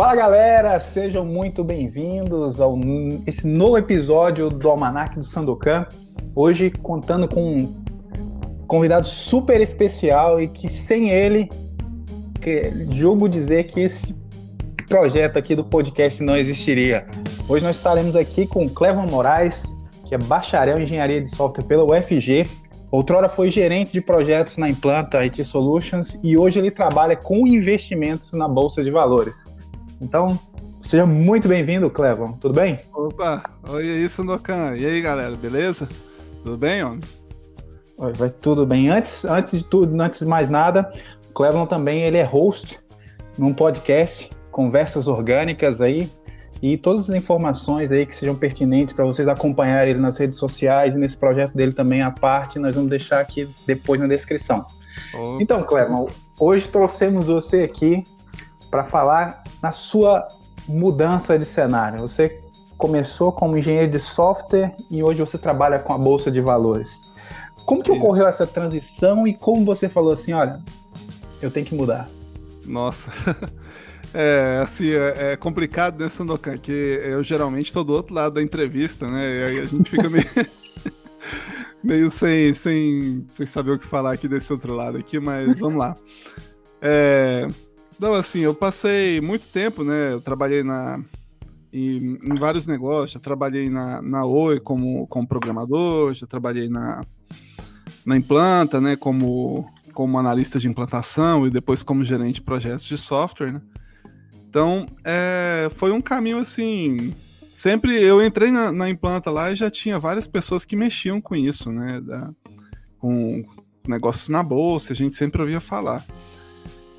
Fala galera, sejam muito bem-vindos a esse novo episódio do Almanac do Sandokan. Hoje contando com um convidado super especial e que sem ele, que, jogo dizer que esse projeto aqui do podcast não existiria. Hoje nós estaremos aqui com Clevan Moraes, que é bacharel em engenharia de software pela UFG. Outrora foi gerente de projetos na Implanta IT Solutions e hoje ele trabalha com investimentos na Bolsa de Valores. Então, seja muito bem-vindo, Clevan. Tudo bem? Opa, oi aí, Sandokan. E aí, galera, beleza? Tudo bem, homem? Oi, vai tudo bem. Antes, antes de tudo, antes de mais nada, o Clevan também ele é host num podcast, Conversas Orgânicas aí, e todas as informações aí que sejam pertinentes para vocês acompanharem ele nas redes sociais e nesse projeto dele também à parte, nós vamos deixar aqui depois na descrição. Opa. Então, Cleber, hoje trouxemos você aqui para falar na sua mudança de cenário. Você começou como engenheiro de software e hoje você trabalha com a bolsa de valores. Como que Isso. ocorreu essa transição e como você falou assim, olha, eu tenho que mudar? Nossa. É, assim, é, é complicado, né, Sandokan? Que eu geralmente estou do outro lado da entrevista, né? E aí a gente fica meio, meio sem, sem, sem saber o que falar aqui desse outro lado aqui, mas vamos lá. É, não, assim, eu passei muito tempo, né? Eu trabalhei na, em, em vários negócios, já trabalhei na, na Oi como, como programador, já trabalhei na, na Implanta, né? Como, como analista de implantação e depois como gerente de projetos de software, né? Então, é, foi um caminho assim. Sempre eu entrei na, na, implanta lá e já tinha várias pessoas que mexiam com isso, né? Da, com negócios na bolsa, a gente sempre ouvia falar.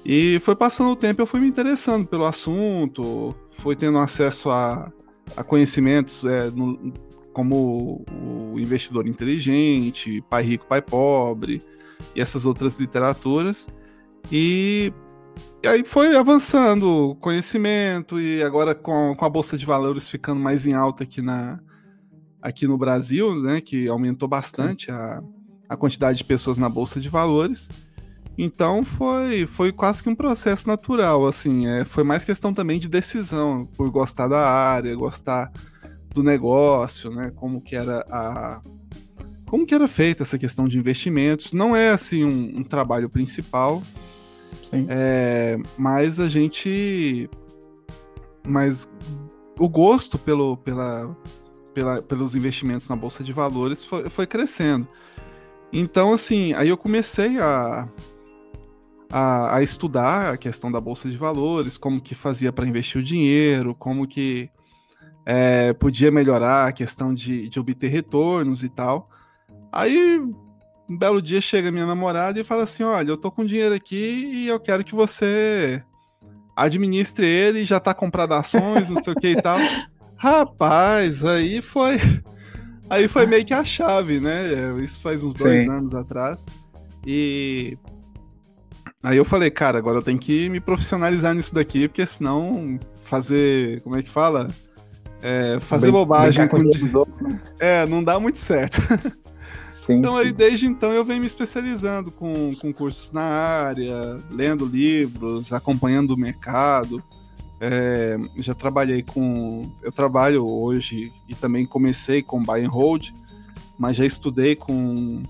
E foi passando o tempo, eu fui me interessando pelo assunto, fui tendo acesso a, a conhecimentos é, no, como o investidor inteligente, pai rico, pai pobre, e essas outras literaturas. E e aí foi avançando o conhecimento, e agora com, com a Bolsa de Valores ficando mais em alta aqui, na, aqui no Brasil, né? Que aumentou bastante a, a quantidade de pessoas na Bolsa de Valores. Então foi, foi quase que um processo natural, assim, é, foi mais questão também de decisão, por gostar da área, gostar do negócio, né? Como que era a. Como que era feita essa questão de investimentos. Não é assim um, um trabalho principal, é, mas a gente. Mas o gosto pelo, pela, pela, pelos investimentos na Bolsa de Valores foi, foi crescendo. Então, assim, aí eu comecei a, a, a, estudar a questão da Bolsa de Valores, como que fazia para investir o dinheiro, como que é, podia melhorar a questão de, de obter retornos e tal. Aí um belo dia chega minha namorada e fala assim: Olha, eu tô com dinheiro aqui e eu quero que você administre ele, já tá comprado ações, não sei o que e tal. Rapaz, aí foi. Aí foi meio que a chave, né? Isso faz uns dois Sim. anos atrás. E aí eu falei, cara, agora eu tenho que me profissionalizar nisso daqui, porque senão fazer. Como é que fala? É, fazer bem, bobagem. Com... Né? É, não dá muito certo. Sim, então, aí, desde então, eu venho me especializando com, com cursos na área, lendo livros, acompanhando o mercado. É, já trabalhei com. Eu trabalho hoje e também comecei com buy and hold, mas já estudei com,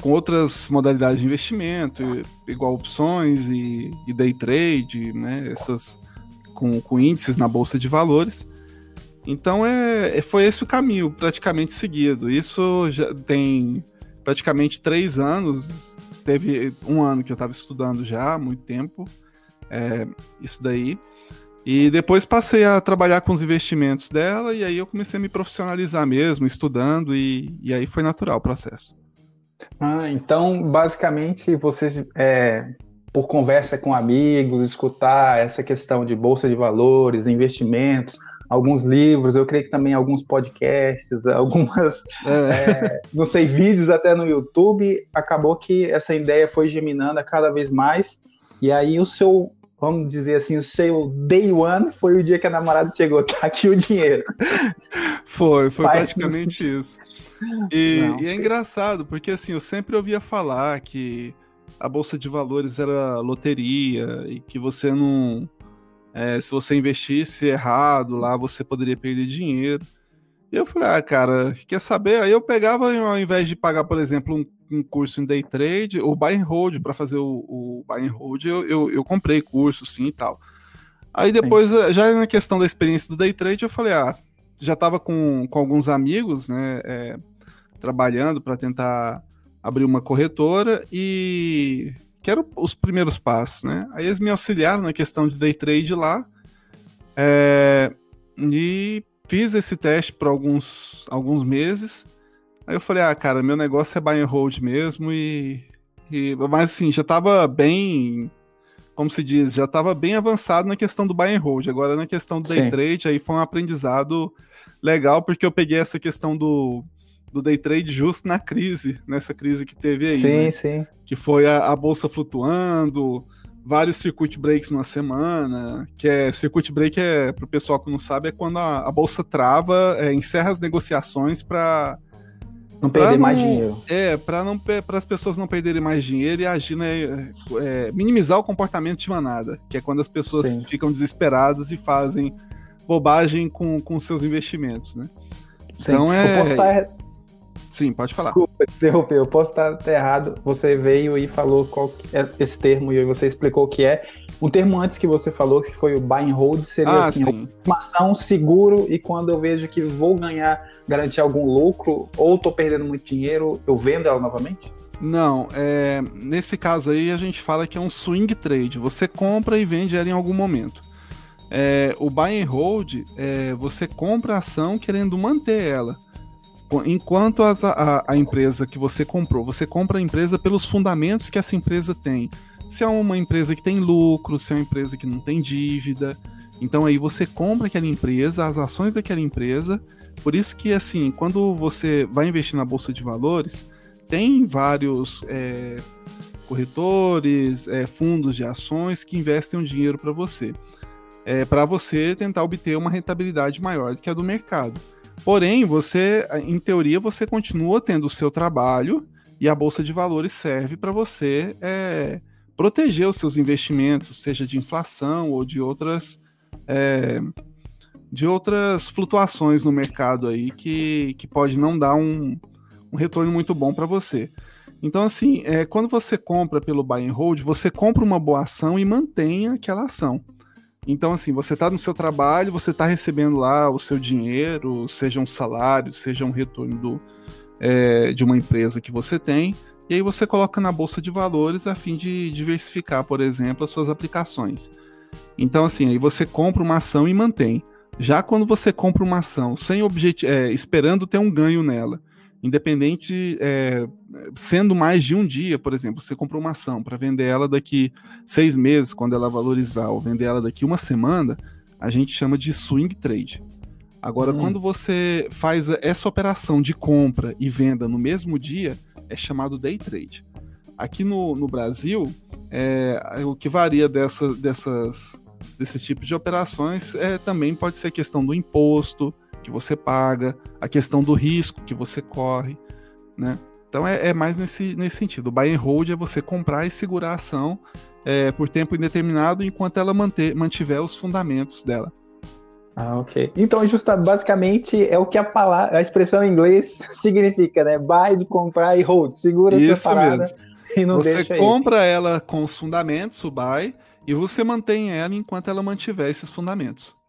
com outras modalidades de investimento, igual opções e, e day trade, né? Essas com, com índices na bolsa de valores. Então é, é foi esse o caminho praticamente seguido. Isso já tem praticamente três anos. Teve um ano que eu estava estudando já, muito tempo, é, isso daí. E depois passei a trabalhar com os investimentos dela, e aí eu comecei a me profissionalizar mesmo, estudando, e, e aí foi natural o processo. Ah, então, basicamente, você, é, por conversa com amigos, escutar essa questão de bolsa de valores, investimentos, alguns livros, eu creio que também alguns podcasts, algumas, é. É, não sei, vídeos até no YouTube, acabou que essa ideia foi geminando a cada vez mais, e aí o seu, vamos dizer assim, o seu day one foi o dia que a namorada chegou, tá aqui o dinheiro. Foi, foi Faz praticamente isso. E, e, é engraçado, porque assim, eu sempre ouvia falar que a Bolsa de Valores era loteria e que você não É, se você investisse errado lá, você poderia perder dinheiro. E eu falei, ah, cara, quer saber? Aí eu pegava, ao invés de pagar, por exemplo, um, um curso em day trade, ou buy and hold, para fazer o, o buy and hold, eu, eu, eu, comprei curso, sim e tal. Aí depois, sim. já na questão da experiência do day trade, eu falei, ah, já estava com, com alguns amigos, né, é, trabalhando para tentar abrir uma corretora e que eram os primeiros passos, né? Aí eles me auxiliaram na questão de day trade lá é, e fiz esse teste por alguns, alguns meses. Aí eu falei, ah, cara, meu negócio é buy and hold mesmo e, e mas assim, já estava bem como se diz, já estava bem avançado na questão do buy and hold. Agora, na questão do day Sim. trade, aí foi um aprendizado legal, porque eu peguei essa questão do, do day trade justo na crise, nessa crise que teve aí. Sim, né? sim. Que foi a, a, bolsa flutuando, vários circuit breaks numa semana, que é circuit break é para o pessoal que não sabe é quando a, a bolsa trava, é, encerra as negociações para não perder não, mais dinheiro. É, para não para as pessoas não perderem mais dinheiro e agir, né, é, minimizar o comportamento de manada, que é quando as pessoas Sim. ficam desesperadas e fazem bobagem com, com seus investimentos, né? Sim. Então é. Eu posso estar... Sim, pode falar. Desculpa, interromper, eu posso estar errado. Você veio e falou qual é esse termo e você explicou o que é. Um termo antes que você falou, que foi o buy and hold, seria ah, assim, uma ação seguro e quando eu vejo que vou ganhar, garantir algum lucro ou estou perdendo muito dinheiro, eu vendo ela novamente? Não, é, nesse caso aí a gente fala que é um swing trade. Você compra e vende ela em algum momento. É, o buy and hold, é, você compra a ação querendo manter ela. Enquanto as, a, a, empresa que você comprou, você compra a empresa pelos fundamentos que essa empresa tem. Se é uma empresa que tem lucro, se é uma empresa que não tem dívida. Então aí você compra aquela empresa, as ações daquela empresa. Por isso que, assim, quando você vai investir na Bolsa de Valores, tem vários é, corretores, é, fundos de ações que investem um dinheiro para você é, para você tentar obter uma rentabilidade maior do que a do mercado. Porém, você, em teoria, você continua tendo o seu trabalho e a bolsa de valores serve para você é, proteger os seus investimentos, seja de inflação ou de outras é, de outras flutuações no mercado aí que, que pode não dar um, um retorno muito bom para você. Então, assim, é, quando você compra pelo buy and hold, você compra uma boa ação e mantém aquela ação. Então, assim, você está no seu trabalho, você está recebendo lá o seu dinheiro, seja um salário, seja um retorno do, é, de uma empresa que você tem, e aí você coloca na bolsa de valores a fim de diversificar, por exemplo, as suas aplicações. Então, assim, aí você compra uma ação e mantém. Já quando você compra uma ação sem é, esperando ter um ganho nela, independente, é, sendo mais de um dia, por exemplo, você comprou uma ação para vender ela daqui seis meses, quando ela valorizar, ou vender ela daqui uma semana, a gente chama de swing trade. Agora, hum. quando você faz essa operação de compra e venda no mesmo dia, é chamado day trade. Aqui no, no Brasil, é, o que varia dessa, dessas, desses tipos de operações é, também pode ser a questão do imposto, que você paga, a questão do risco que você corre, né? Então é, é mais nesse, nesse sentido. O buy and hold é você comprar e segurar a ação é, por tempo indeterminado enquanto ela manter, mantiver os fundamentos dela. Ah, ok. Então, justa, basicamente é o que a palavra, a expressão em inglês significa, né? Buy de comprar e hold, segura Isso essa parada mesmo. e não você deixa Você compra ela com os fundamentos, o buy, e você mantém ela enquanto ela mantiver esses fundamentos.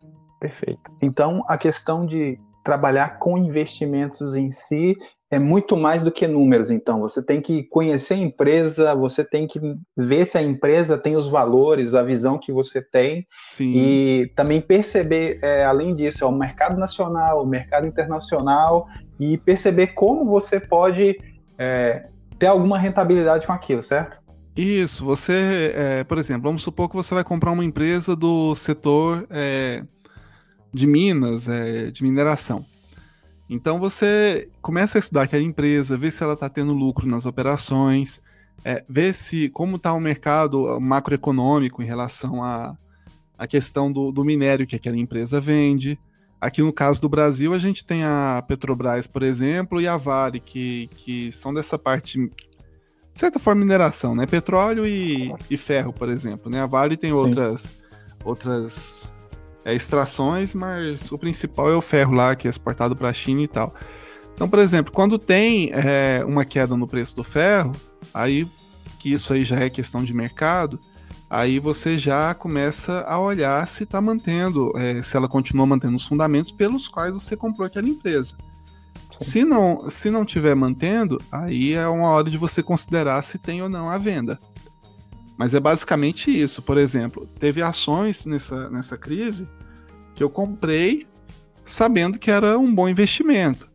Perfeito. Então, a questão de trabalhar com investimentos em si é muito mais do que números. Então, você tem que conhecer a empresa, você tem que ver se a empresa tem os valores, a visão que você tem, Sim. e também perceber, é, além disso, é o mercado nacional, o mercado internacional, e perceber como você pode é, ter alguma rentabilidade com aquilo, certo? Isso, você, é, por exemplo, vamos supor que você vai comprar uma empresa do setor é, de minas, é, de mineração. Então você começa a estudar aquela empresa, ver se ela está tendo lucro nas operações, é, ver se como está o mercado macroeconômico em relação à a, a, questão do, do minério que aquela empresa vende. Aqui no caso do Brasil, a gente tem a Petrobras, por exemplo, e a Vale, que, que são dessa parte, de certa forma, mineração, né? Petróleo e, e ferro, por exemplo. Né? A Vale tem outras outras é, extrações, mas o principal é o ferro lá, que é exportado para a China e tal. Então, por exemplo, quando tem é, uma queda no preço do ferro, aí que isso aí já é questão de mercado, aí você já começa a olhar se está mantendo, é, se ela continua mantendo os fundamentos pelos quais você comprou aquela empresa. Se não, se não tiver mantendo, aí é uma hora de você considerar se tem ou não a venda. Mas é basicamente isso. Por exemplo, teve ações nessa, nessa crise que eu comprei sabendo que era um bom investimento.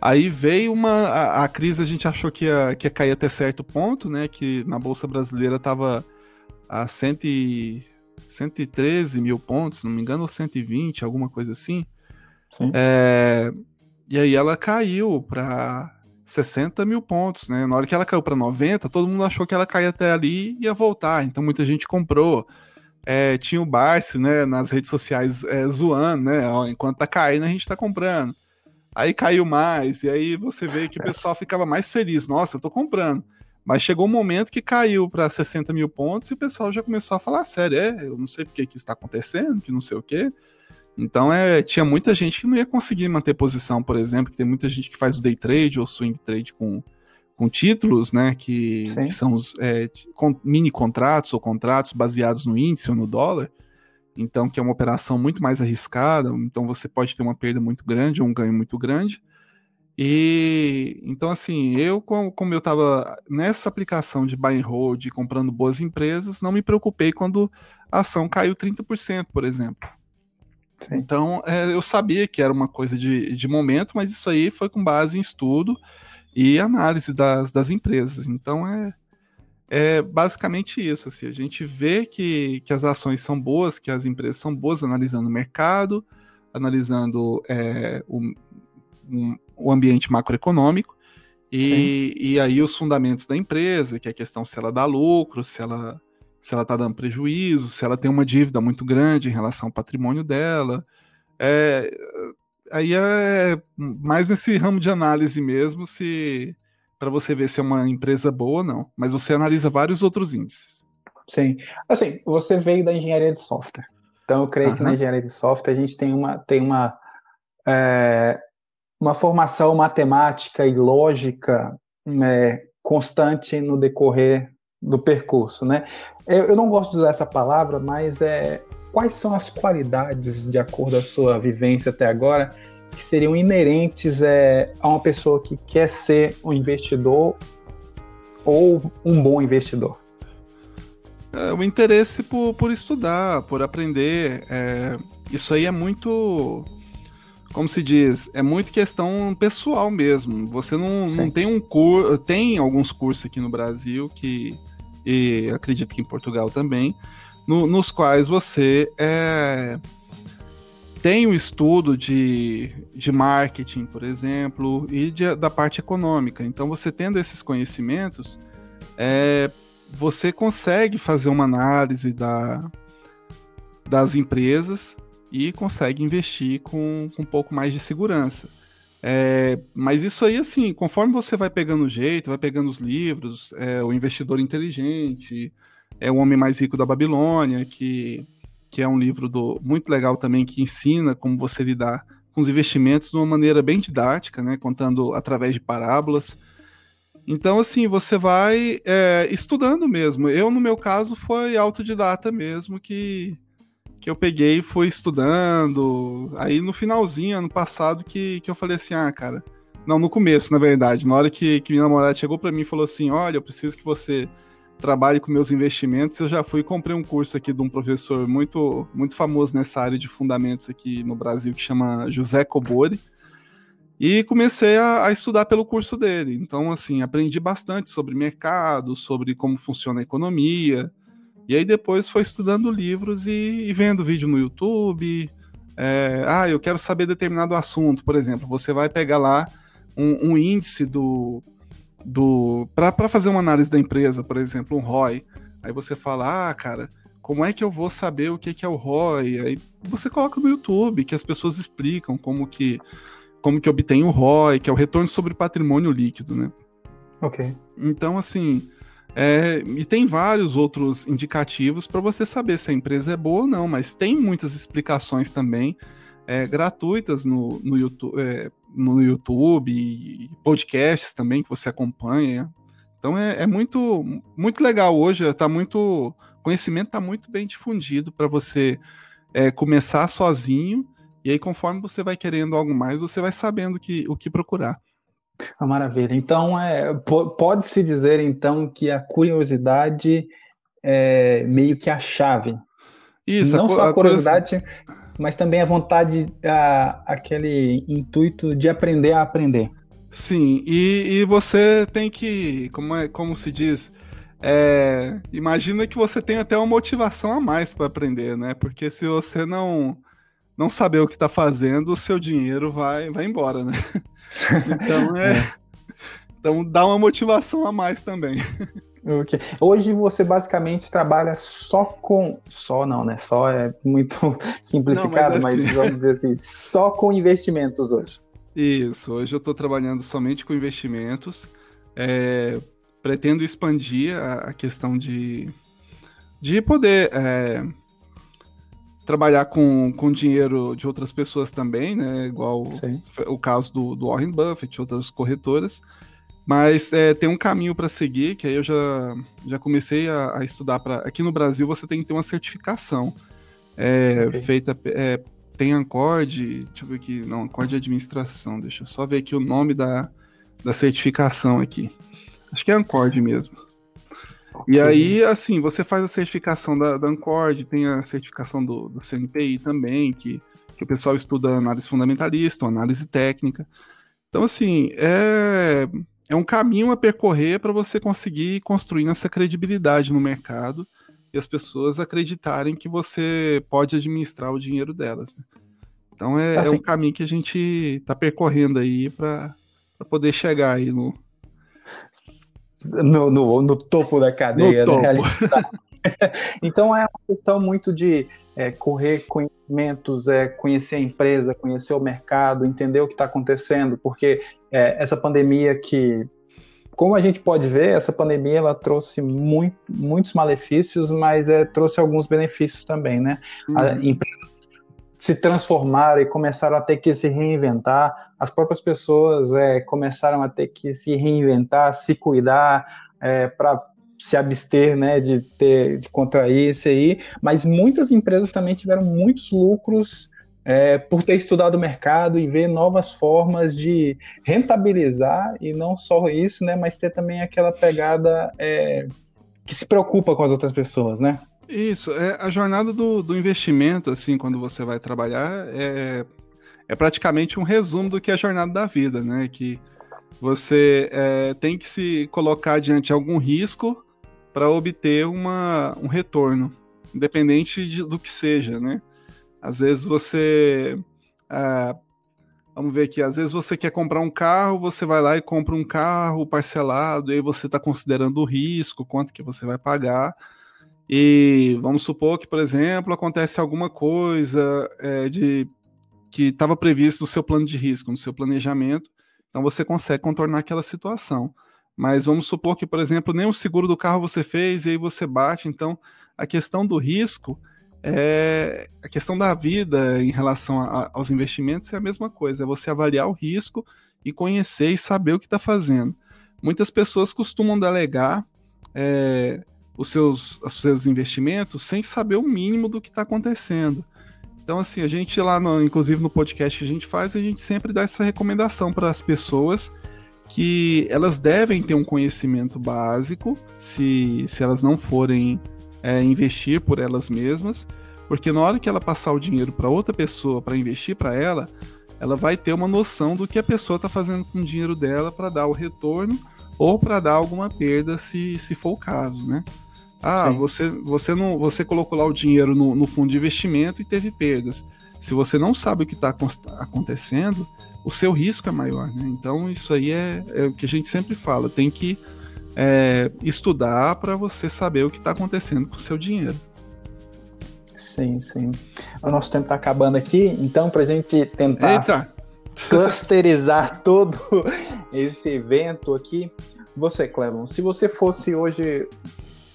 Aí veio uma. A, a, crise a gente achou que ia, que ia cair até certo ponto, né? Que na Bolsa Brasileira estava a cento e, 113 mil pontos, não me engano, ou 120, alguma coisa assim. Sim. É, e aí ela caiu para 60 mil pontos, né? Na hora que ela caiu para 90, todo mundo achou que ela caía até ali e ia voltar. Então muita gente comprou. É, tinha o Barce, né, nas redes sociais é, zoando, né? Ó, enquanto tá caindo, a gente tá comprando. Aí caiu mais, e aí você vê que o pessoal ficava mais feliz. Nossa, eu tô comprando. Mas chegou um momento que caiu para 60 mil pontos e o pessoal já começou a falar sério. É, eu não sei porque que está acontecendo, que não sei o quê. Então é, tinha muita gente que não ia conseguir manter posição, por exemplo, que tem muita gente que faz o day trade ou swing trade com, com títulos, né? Que, que são os é, mini contratos ou contratos baseados no índice ou no dólar então que é uma operação muito mais arriscada, então você pode ter uma perda muito grande ou um ganho muito grande. E então assim, eu como eu estava nessa aplicação de buy and hold, comprando boas empresas, não me preocupei quando a ação caiu 30%, por exemplo. Sim. Então, é, eu sabia que era uma coisa de, de momento, mas isso aí foi com base em estudo e análise das, das empresas. Então, é, é basicamente isso. Assim, a gente vê que, que as ações são boas, que as empresas são boas analisando o mercado, analisando é, o, um, o ambiente macroeconômico, e, e aí os fundamentos da empresa, que é a questão se ela dá lucro, se ela se ela está dando prejuízo, se ela tem uma dívida muito grande em relação ao patrimônio dela. É, aí é mais nesse ramo de análise mesmo, se para você ver se é uma empresa boa ou não. Mas você analisa vários outros índices. Sim. Assim, você veio da engenharia de software. Então, eu creio uhum. que na engenharia de software a gente tem uma, tem uma, é, uma formação matemática e lógica é, constante no decorrer do percurso, né? Eu, não gosto de usar essa palavra, mas é, quais são as qualidades, de acordo com a sua vivência até agora, que seriam inerentes é, a uma pessoa que quer ser um investidor ou um bom investidor? É, o interesse por, por estudar, por aprender. É, isso aí é muito. Como se diz? É muito questão pessoal mesmo. Você não, não tem um curso. Tem alguns cursos aqui no Brasil que. E acredito que em Portugal também. No, nos quais você é, tem o estudo de, de marketing, por exemplo, e de, da parte econômica. Então, você tendo esses conhecimentos, é, você consegue fazer uma análise da, das empresas e consegue investir com, com um pouco mais de segurança. É, mas isso aí, assim, conforme você vai pegando o jeito, vai pegando os livros, é, o investidor inteligente, é o homem mais rico da Babilônia, que que é um livro do, muito legal também, que ensina como você lidar com os investimentos de uma maneira bem didática, né, contando através de parábolas. Então, assim, você vai é, estudando mesmo. Eu, no meu caso, foi autodidata mesmo, que, que eu peguei e fui estudando. Aí, no finalzinho, ano passado, que, que eu falei assim, ah, cara... Não, no começo, na verdade. Na hora que, que minha namorada chegou para mim e falou assim, olha, eu preciso que você trabalho com meus investimentos, eu já fui e comprei um curso aqui de um professor muito, muito famoso nessa área de fundamentos aqui no Brasil, que chama José Cobori, e comecei a, a, estudar pelo curso dele. Então, assim, aprendi bastante sobre mercado, sobre como funciona a economia, e aí depois foi estudando livros e, e vendo vídeo no YouTube. É, ah, eu quero saber determinado assunto, por exemplo, você vai pegar lá um, um índice do do para fazer uma análise da empresa, por exemplo, um ROI. Aí você fala, ah, cara, como é que eu vou saber o que, que é o ROI? Aí você coloca no YouTube, que as pessoas explicam como que como que obtém o ROI, que é o retorno sobre patrimônio líquido, né? Ok. Então, assim, É, e tem vários outros indicativos para você saber se a empresa é boa ou não, mas tem muitas explicações também é, gratuitas no, no, YouTube, é, no YouTube podcasts também que você acompanha. Então é, é muito, muito legal hoje, tá muito. conhecimento está muito bem difundido para você é, começar sozinho, e aí, conforme você vai querendo algo mais, você vai sabendo que, o que procurar. Maravilha. Então, é, pode-se dizer, então, que a curiosidade é meio que a chave. Isso, Não a, só a curiosidade, a mas também a vontade, a, aquele intuito de aprender a aprender. Sim, e, e você tem que, como, é, como se diz, é, imagina que você tem até uma motivação a mais para aprender, né? Porque se você não não saber o que está fazendo, o seu dinheiro vai, vai embora, né? Então é, é. Então dá uma motivação a mais também. Okay. Hoje você basicamente trabalha só com. Só não, né? Só é muito simplificado, não, mas, assim... mas, vamos dizer assim, só com investimentos hoje. Isso, hoje eu estou trabalhando somente com investimentos. É, pretendo expandir a, a, questão de, de poder é, trabalhar com, com dinheiro de outras pessoas também, né? Igual o caso do, do Warren Buffett, outras corretoras. Mas é, tem um caminho para seguir, que aí eu já, já comecei a, a estudar. Pra, aqui no Brasil você tem que ter uma certificação é, okay. feita. É, tem Ancord, deixa eu ver aqui. Não, Ancord de administração. Deixa eu só ver aqui o nome da, da certificação aqui. Acho que é Ancord mesmo. E aí, assim, você faz a certificação da, da Ancord, tem a certificação do, do CNPI também, que, que o pessoal estuda análise fundamentalista, análise técnica. Então, assim, é é um caminho a percorrer para você conseguir construir essa credibilidade no mercado e as pessoas acreditarem que você pode administrar o dinheiro delas. Né? Então é, assim, é, um caminho que a gente está percorrendo aí para poder chegar aí no... No, no, no topo da cadeia. Né? topo. então é uma questão muito de é, correr conhecimentos, é, conhecer a empresa, conhecer o mercado, entender o que está acontecendo, porque é, essa pandemia que, como a gente pode ver, essa pandemia ela trouxe muito, muitos malefícios, mas é, trouxe alguns benefícios também, né? Uhum. Se transformaram e começaram a ter que se reinventar, as próprias pessoas é, começaram a ter que se reinventar, se cuidar é, para se abster, né, de ter, de contrair isso aí, mas muitas empresas também tiveram muitos lucros é, por ter estudado o mercado e ver novas formas de rentabilizar. E não só isso, né, mas ter também aquela pegada é, que se preocupa com as outras pessoas, né? Isso, é a jornada do, do investimento, assim, quando você vai trabalhar, é, é praticamente um resumo do que é a jornada da vida, né? Que você é, tem que se colocar diante de algum risco para obter uma, um retorno, independente de, do que seja, né? Às vezes você. Ah, vamos ver aqui, às vezes você quer comprar um carro, você vai lá e compra um carro parcelado, e aí você está considerando o risco, quanto que você vai pagar. E vamos supor que, por exemplo, acontece alguma coisa é, de que estava previsto no seu plano de risco, no seu planejamento, então você consegue contornar aquela situação. Mas vamos supor que, por exemplo, nem o seguro do carro você fez e aí você bate, então a questão do risco é, a questão da vida em relação a, aos investimentos é a mesma coisa, é você avaliar o risco e conhecer e saber o que está fazendo. Muitas pessoas costumam delegar é, os, seus, os seus investimentos sem saber o mínimo do que está acontecendo. Então, assim, a gente lá, no, inclusive no podcast que a gente faz, a gente sempre dá essa recomendação para as pessoas que elas devem ter um conhecimento básico, se, se elas não forem é, investir por elas mesmas, porque na hora que ela passar o dinheiro para outra pessoa para investir para ela, ela vai ter uma noção do que a pessoa está fazendo com o dinheiro dela para dar o retorno ou para dar alguma perda, se, se for o caso, né? Ah, você, você não você colocou lá o dinheiro no, no, fundo de investimento e teve perdas. Se você não sabe o que está acontecendo, o seu risco é maior, né? Então isso aí é, é o que a gente sempre fala, tem que é, estudar para você saber o que está acontecendo com o seu dinheiro. Sim, sim. O nosso tempo está acabando aqui, então para a gente tentar Eita. clusterizar todo esse evento aqui, Você, Clebon, se você fosse hoje,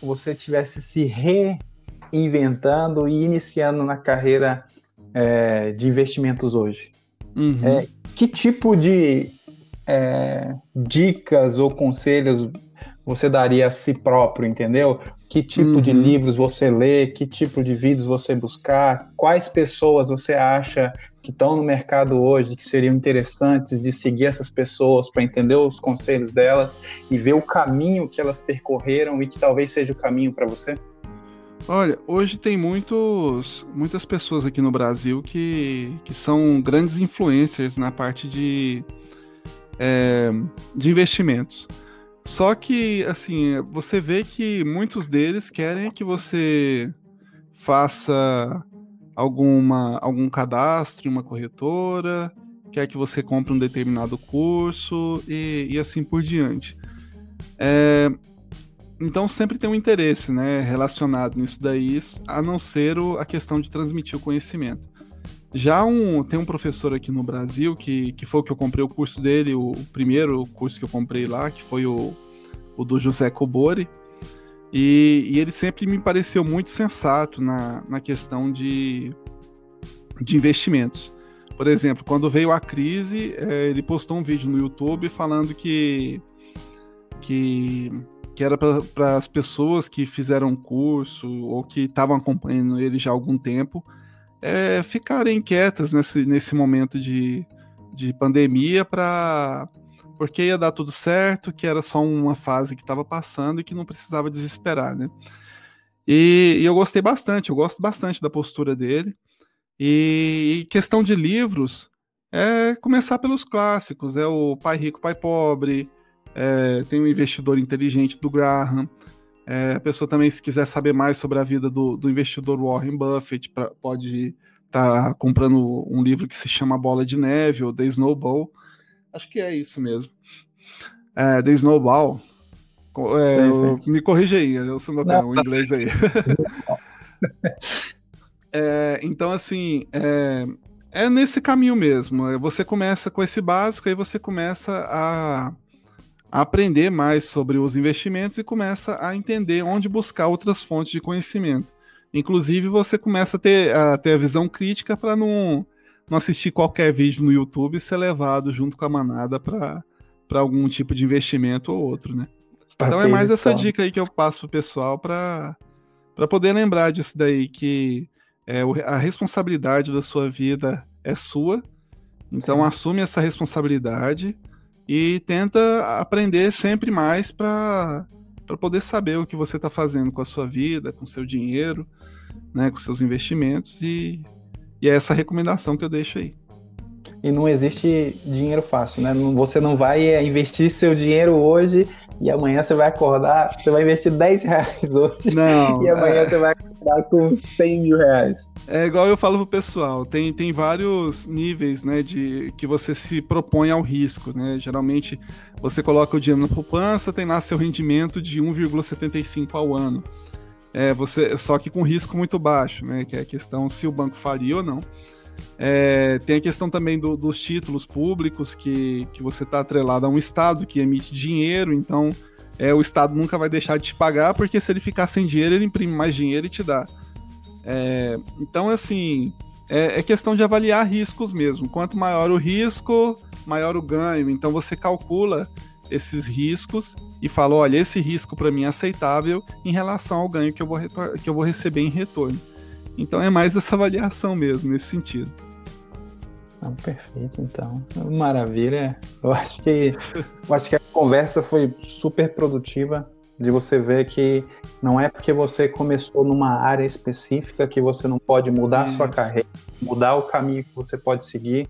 você tivesse se reinventando e iniciando na carreira é, de investimentos hoje, uhum. é, que tipo de é, dicas ou conselhos você daria a si próprio, entendeu? Que tipo uhum. de livros você lê, que tipo de vídeos você buscar, quais pessoas você acha que estão no mercado hoje que seriam interessantes de seguir essas pessoas para entender os conselhos delas e ver o caminho que elas percorreram e que talvez seja o caminho para você? Olha, hoje tem muitos, muitas pessoas aqui no Brasil que, que são grandes influencers na parte de, é, de investimentos. Só que, assim, você vê que muitos deles querem que você faça alguma, algum cadastro em uma corretora, quer que você compre um determinado curso e, e assim por diante. É, então sempre tem um interesse né, relacionado nisso daí, a não ser o, a questão de transmitir o conhecimento. Já um, tem um professor aqui no Brasil que, que foi o que eu comprei o curso dele, o, primeiro curso que eu comprei lá, que foi o, o do José Cobori. E, e, ele sempre me pareceu muito sensato na, na questão de, de investimentos. Por exemplo, quando veio a crise, é, ele postou um vídeo no YouTube falando que, que, que era para as pessoas que fizeram curso ou que estavam acompanhando ele já há algum tempo é, ficarem quietas nesse, nesse momento de, de pandemia para porque ia dar tudo certo, que era só uma fase que estava passando e que não precisava desesperar, né? E, e, eu gostei bastante, eu gosto bastante da postura dele. E, e, questão de livros, é começar pelos clássicos, é o Pai Rico, Pai Pobre, é, tem o Investidor Inteligente do Graham, é, a pessoa também, se quiser saber mais sobre a vida do, do investidor Warren Buffett, pra, pode estar tá comprando um livro que se chama Bola de Neve ou The Snowball. Acho que é isso mesmo. É, The Snowball. É, sim, sim. Me corrija aí, eu sou no o inglês aí. é, então, assim, é, é nesse caminho mesmo. Você começa com esse básico, aí você começa a a aprender mais sobre os investimentos e começa a entender onde buscar outras fontes de conhecimento. Inclusive, você começa a ter a, ter a visão crítica para não, não assistir qualquer vídeo no YouTube e ser levado junto com a manada para algum tipo de investimento ou outro, né? Então é mais essa dica aí que eu passo pro pessoal para poder lembrar disso daí, que é, a responsabilidade da sua vida é sua. Então Sim. assume essa responsabilidade e tenta aprender sempre mais para poder saber o que você está fazendo com a sua vida, com o seu dinheiro, né, com seus investimentos e, e é essa recomendação que eu deixo aí. E não existe dinheiro fácil, né? Você não vai é, investir seu dinheiro hoje e amanhã você vai acordar, você vai investir 10 reais hoje não, e amanhã é... você vai acordar com 100 mil reais. É igual eu falo pro pessoal, tem, tem vários níveis, né, de que você se propõe ao risco, né? Geralmente você coloca o dinheiro na poupança, tem lá seu rendimento de 1,75 ao ano. É, você, só que com risco muito baixo, né? Que é a questão se o banco falir ou não. É, tem a questão também do, dos títulos públicos, que, que você está atrelado a um Estado que emite dinheiro, então é, o Estado nunca vai deixar de te pagar, porque se ele ficar sem dinheiro, ele imprime mais dinheiro e te dá. É, então, assim, é, é, questão de avaliar riscos mesmo. Quanto maior o risco, maior o ganho. Então, você calcula esses riscos e fala: olha, esse risco para mim é aceitável em relação ao ganho que eu vou, que eu vou receber em retorno. Então, é mais essa avaliação mesmo, nesse sentido. Não, perfeito, então. Maravilha. Eu acho que eu acho que a conversa foi super produtiva de você ver que não é porque você começou numa área específica que você não pode mudar Isso. a sua carreira, mudar o caminho que você pode seguir,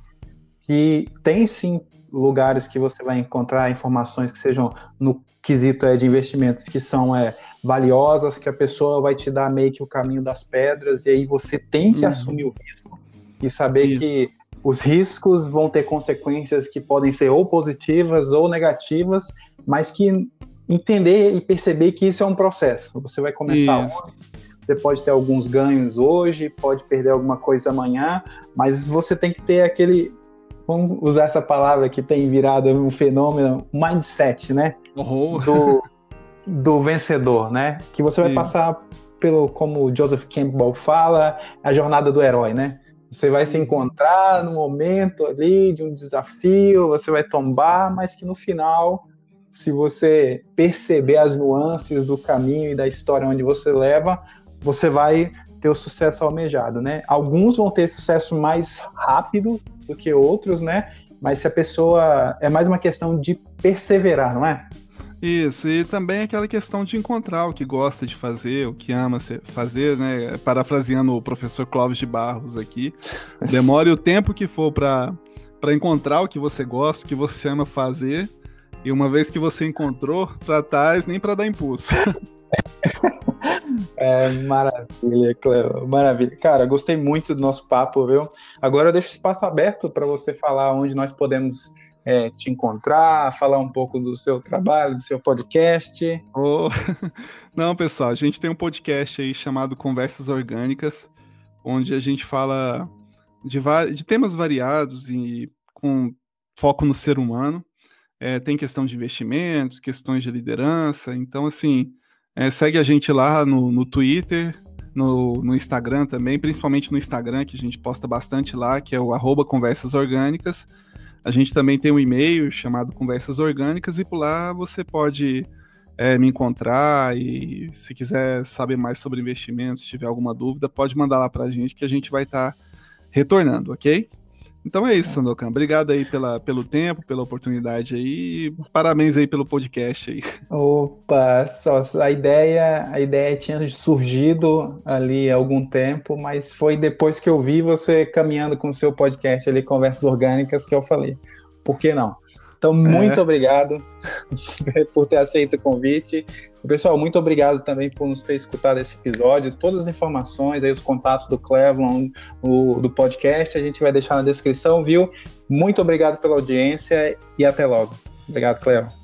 que tem sim lugares que você vai encontrar informações que sejam no quesito é, de investimentos que são é, valiosas, que a pessoa vai te dar meio que o caminho das pedras, e aí você tem que uhum. assumir o risco e saber Isso. que os riscos vão ter consequências que podem ser ou positivas ou negativas, mas que entender e perceber que isso é um processo. Você vai começar isso. ontem, você pode ter alguns ganhos hoje, pode perder alguma coisa amanhã, mas você tem que ter aquele, vamos usar essa palavra que tem virado um fenômeno, mindset, né? oh. do, do vencedor, né? Que você vai Sim. passar pelo, como o Joseph Campbell fala, a jornada do herói, né? Você vai se encontrar no momento ali de um desafio, você vai tombar, mas que no final, se você perceber as nuances do caminho e da história onde você leva, você vai ter o sucesso almejado, né? Alguns vão ter sucesso mais rápido do que outros, né? Mas se a pessoa é mais uma questão de perseverar, não é? Isso, e também aquela questão de encontrar o que gosta de fazer, o que ama fazer, né? Parafraseando o professor Clóvis de Barros aqui. Demore o tempo que for para encontrar o que você gosta, o que você ama fazer, e uma vez que você encontrou, para trás nem para dar impulso. É, maravilha, Cleo. Maravilha. Cara, gostei muito do nosso papo, viu? Agora eu deixo espaço aberto para você falar onde nós podemos é, te encontrar, falar um pouco do seu trabalho, do seu podcast. Oh. Não, pessoal, a gente tem um podcast aí chamado Conversas Orgânicas, onde a gente fala de, de temas variados e com foco no ser humano. É, tem questão de investimentos, questões de liderança. Então, assim, é, segue a gente lá no, no Twitter, no, no, Instagram também, principalmente no Instagram, que a gente posta bastante lá, que é o arroba Conversas Orgânicas. A gente também tem um e-mail chamado Conversas Orgânicas, e por lá você pode é, me encontrar e se quiser saber mais sobre investimentos, tiver alguma dúvida, pode mandar lá para a gente que a gente vai estar tá retornando, ok? Então é isso, Sandokan. Obrigado aí pela, pelo tempo, pela oportunidade aí. Parabéns aí pelo podcast aí. Opa, só a ideia, a ideia tinha surgido ali há algum tempo, mas foi depois que eu vi você caminhando com o seu podcast ali, Conversas Orgânicas, que eu falei, por que não? Então, muito é. obrigado por ter aceito o convite. Pessoal, muito obrigado também por nos ter escutado esse episódio. Todas as informações, aí, os contatos do Clevon, o, do podcast, a gente vai deixar na descrição, viu? Muito obrigado pela audiência e até logo. Obrigado, Clevon.